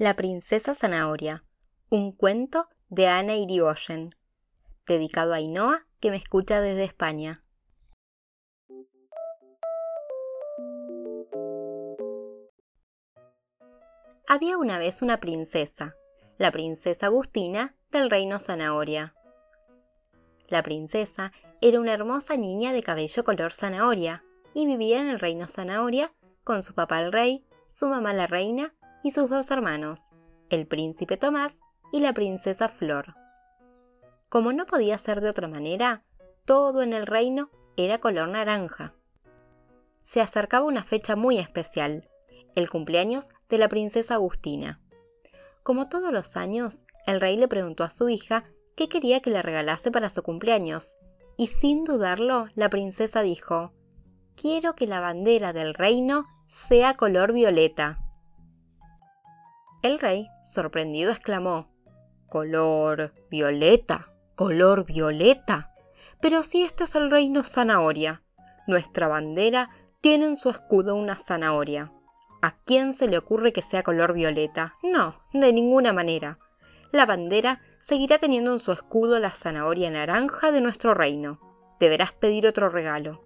La princesa zanahoria, un cuento de Ana Irigoyen, dedicado a Ainhoa que me escucha desde España. Había una vez una princesa, la princesa Agustina del reino Zanahoria. La princesa era una hermosa niña de cabello color zanahoria y vivía en el reino Zanahoria con su papá el rey, su mamá la reina y sus dos hermanos, el príncipe Tomás y la princesa Flor. Como no podía ser de otra manera, todo en el reino era color naranja. Se acercaba una fecha muy especial, el cumpleaños de la princesa Agustina. Como todos los años, el rey le preguntó a su hija qué quería que le regalase para su cumpleaños, y sin dudarlo, la princesa dijo, Quiero que la bandera del reino sea color violeta. El rey, sorprendido, exclamó, Color violeta, color violeta. Pero si este es el reino zanahoria, nuestra bandera tiene en su escudo una zanahoria. ¿A quién se le ocurre que sea color violeta? No, de ninguna manera. La bandera seguirá teniendo en su escudo la zanahoria naranja de nuestro reino. Deberás pedir otro regalo.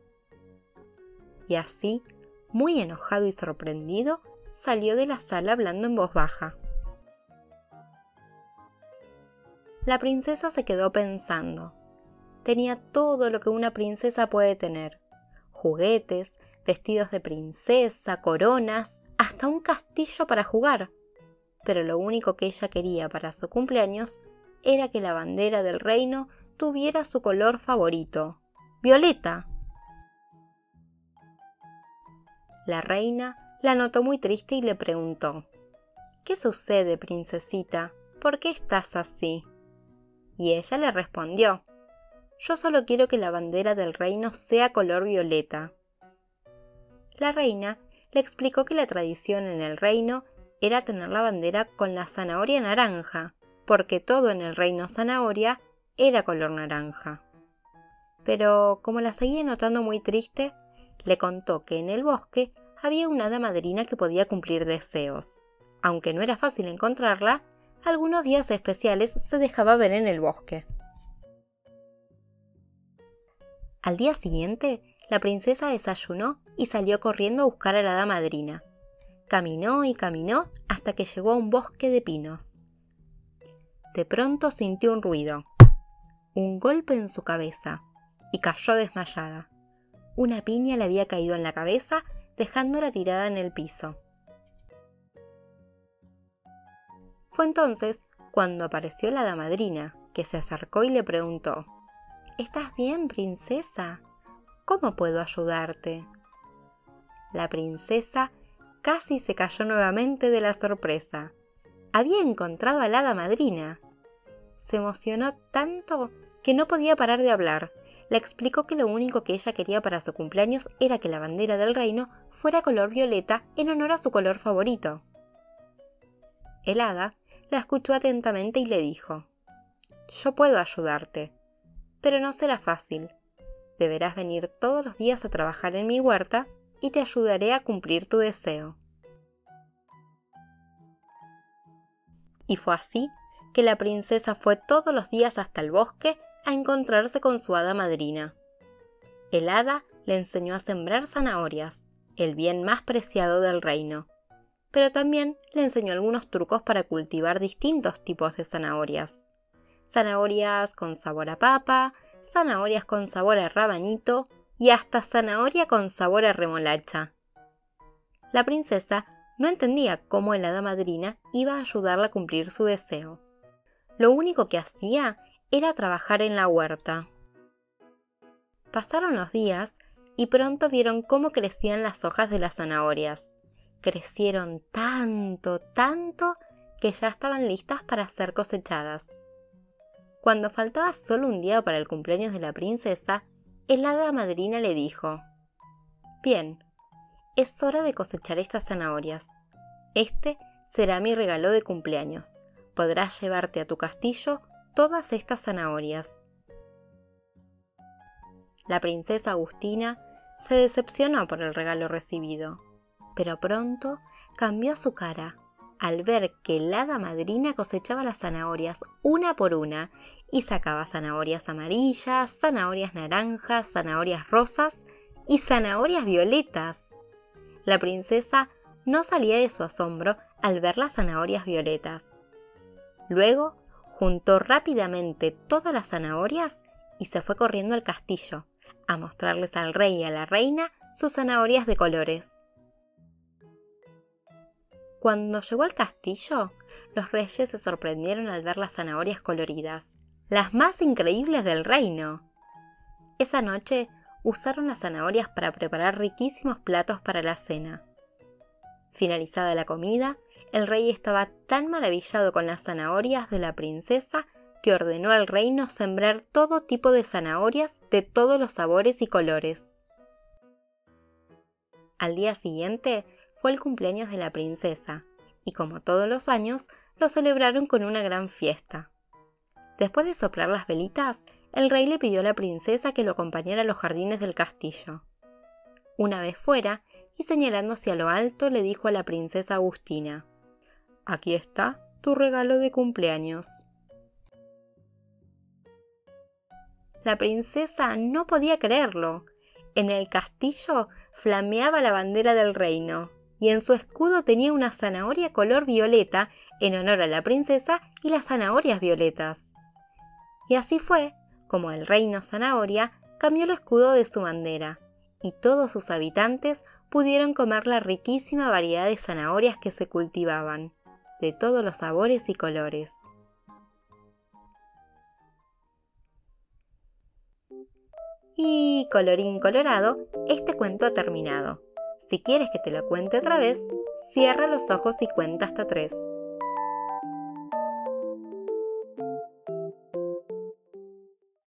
Y así, muy enojado y sorprendido, salió de la sala hablando en voz baja. La princesa se quedó pensando. Tenía todo lo que una princesa puede tener. Juguetes, vestidos de princesa, coronas, hasta un castillo para jugar. Pero lo único que ella quería para su cumpleaños era que la bandera del reino tuviera su color favorito, violeta. La reina la notó muy triste y le preguntó ¿Qué sucede, princesita? ¿Por qué estás así? Y ella le respondió Yo solo quiero que la bandera del reino sea color violeta. La reina le explicó que la tradición en el reino era tener la bandera con la zanahoria naranja, porque todo en el reino zanahoria era color naranja. Pero como la seguía notando muy triste, le contó que en el bosque había una hada madrina que podía cumplir deseos. Aunque no era fácil encontrarla, algunos días especiales se dejaba ver en el bosque. Al día siguiente, la princesa desayunó y salió corriendo a buscar a la hada madrina. Caminó y caminó hasta que llegó a un bosque de pinos. De pronto sintió un ruido, un golpe en su cabeza, y cayó desmayada. Una piña le había caído en la cabeza, dejándola tirada en el piso. Fue entonces cuando apareció la damadrina, que se acercó y le preguntó ¿Estás bien, princesa? ¿Cómo puedo ayudarte? La princesa casi se cayó nuevamente de la sorpresa. Había encontrado a la hada madrina. Se emocionó tanto que no podía parar de hablar le explicó que lo único que ella quería para su cumpleaños era que la bandera del reino fuera color violeta en honor a su color favorito. El hada la escuchó atentamente y le dijo, Yo puedo ayudarte, pero no será fácil. Deberás venir todos los días a trabajar en mi huerta y te ayudaré a cumplir tu deseo. Y fue así que la princesa fue todos los días hasta el bosque a encontrarse con su hada madrina. El hada le enseñó a sembrar zanahorias, el bien más preciado del reino, pero también le enseñó algunos trucos para cultivar distintos tipos de zanahorias. Zanahorias con sabor a papa, zanahorias con sabor a rabanito y hasta zanahoria con sabor a remolacha. La princesa no entendía cómo el hada madrina iba a ayudarla a cumplir su deseo. Lo único que hacía era trabajar en la huerta. Pasaron los días y pronto vieron cómo crecían las hojas de las zanahorias. Crecieron tanto, tanto, que ya estaban listas para ser cosechadas. Cuando faltaba solo un día para el cumpleaños de la princesa, el hada madrina le dijo, Bien, es hora de cosechar estas zanahorias. Este será mi regalo de cumpleaños. Podrás llevarte a tu castillo todas estas zanahorias. La princesa Agustina se decepcionó por el regalo recibido, pero pronto cambió su cara, al ver que la hada madrina cosechaba las zanahorias una por una y sacaba zanahorias amarillas, zanahorias naranjas, zanahorias rosas y zanahorias violetas. La princesa no salía de su asombro al ver las zanahorias violetas. Luego juntó rápidamente todas las zanahorias y se fue corriendo al castillo a mostrarles al rey y a la reina sus zanahorias de colores. Cuando llegó al castillo, los reyes se sorprendieron al ver las zanahorias coloridas, las más increíbles del reino. Esa noche usaron las zanahorias para preparar riquísimos platos para la cena. Finalizada la comida, el rey estaba tan maravillado con las zanahorias de la princesa que ordenó al reino sembrar todo tipo de zanahorias de todos los sabores y colores. Al día siguiente fue el cumpleaños de la princesa, y como todos los años, lo celebraron con una gran fiesta. Después de soplar las velitas, el rey le pidió a la princesa que lo acompañara a los jardines del castillo. Una vez fuera, y señalando hacia lo alto, le dijo a la princesa Agustina, Aquí está tu regalo de cumpleaños. La princesa no podía creerlo. En el castillo flameaba la bandera del reino, y en su escudo tenía una zanahoria color violeta en honor a la princesa y las zanahorias violetas. Y así fue como el reino zanahoria cambió el escudo de su bandera, y todos sus habitantes pudieron comer la riquísima variedad de zanahorias que se cultivaban de todos los sabores y colores. Y colorín colorado, este cuento ha terminado. Si quieres que te lo cuente otra vez, cierra los ojos y cuenta hasta tres.